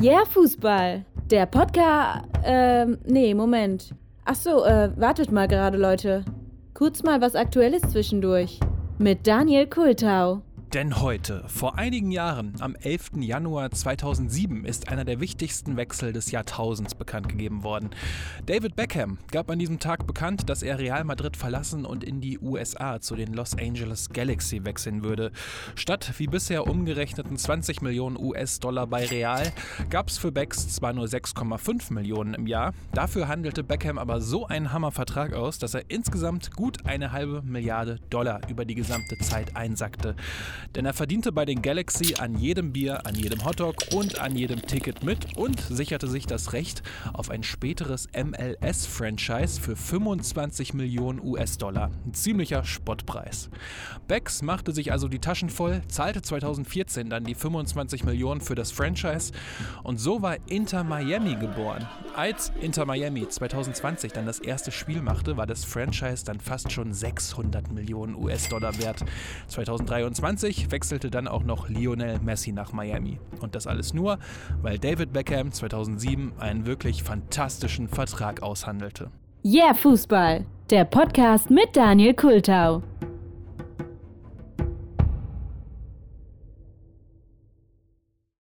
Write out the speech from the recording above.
Yeah, Fußball. Der Podcast. Ähm, nee, Moment. Ach so, äh, wartet mal gerade, Leute. Kurz mal was Aktuelles zwischendurch. Mit Daniel Kultau. Denn heute, vor einigen Jahren, am 11. Januar 2007, ist einer der wichtigsten Wechsel des Jahrtausends bekannt gegeben worden. David Beckham gab an diesem Tag bekannt, dass er Real Madrid verlassen und in die USA zu den Los Angeles Galaxy wechseln würde. Statt wie bisher umgerechneten 20 Millionen US-Dollar bei Real gab es für Becks zwar nur 6,5 Millionen im Jahr, dafür handelte Beckham aber so einen Hammervertrag aus, dass er insgesamt gut eine halbe Milliarde Dollar über die gesamte Zeit einsackte. Denn er verdiente bei den Galaxy an jedem Bier, an jedem Hotdog und an jedem Ticket mit und sicherte sich das Recht auf ein späteres MLS-Franchise für 25 Millionen US-Dollar. Ein ziemlicher Spottpreis. Becks machte sich also die Taschen voll, zahlte 2014 dann die 25 Millionen für das Franchise und so war Inter Miami geboren. Als Inter Miami 2020 dann das erste Spiel machte, war das Franchise dann fast schon 600 Millionen US-Dollar wert. 2023 1990 wechselte dann auch noch Lionel Messi nach Miami. Und das alles nur, weil David Beckham 2007 einen wirklich fantastischen Vertrag aushandelte. Yeah, Fußball, der Podcast mit Daniel Kultau.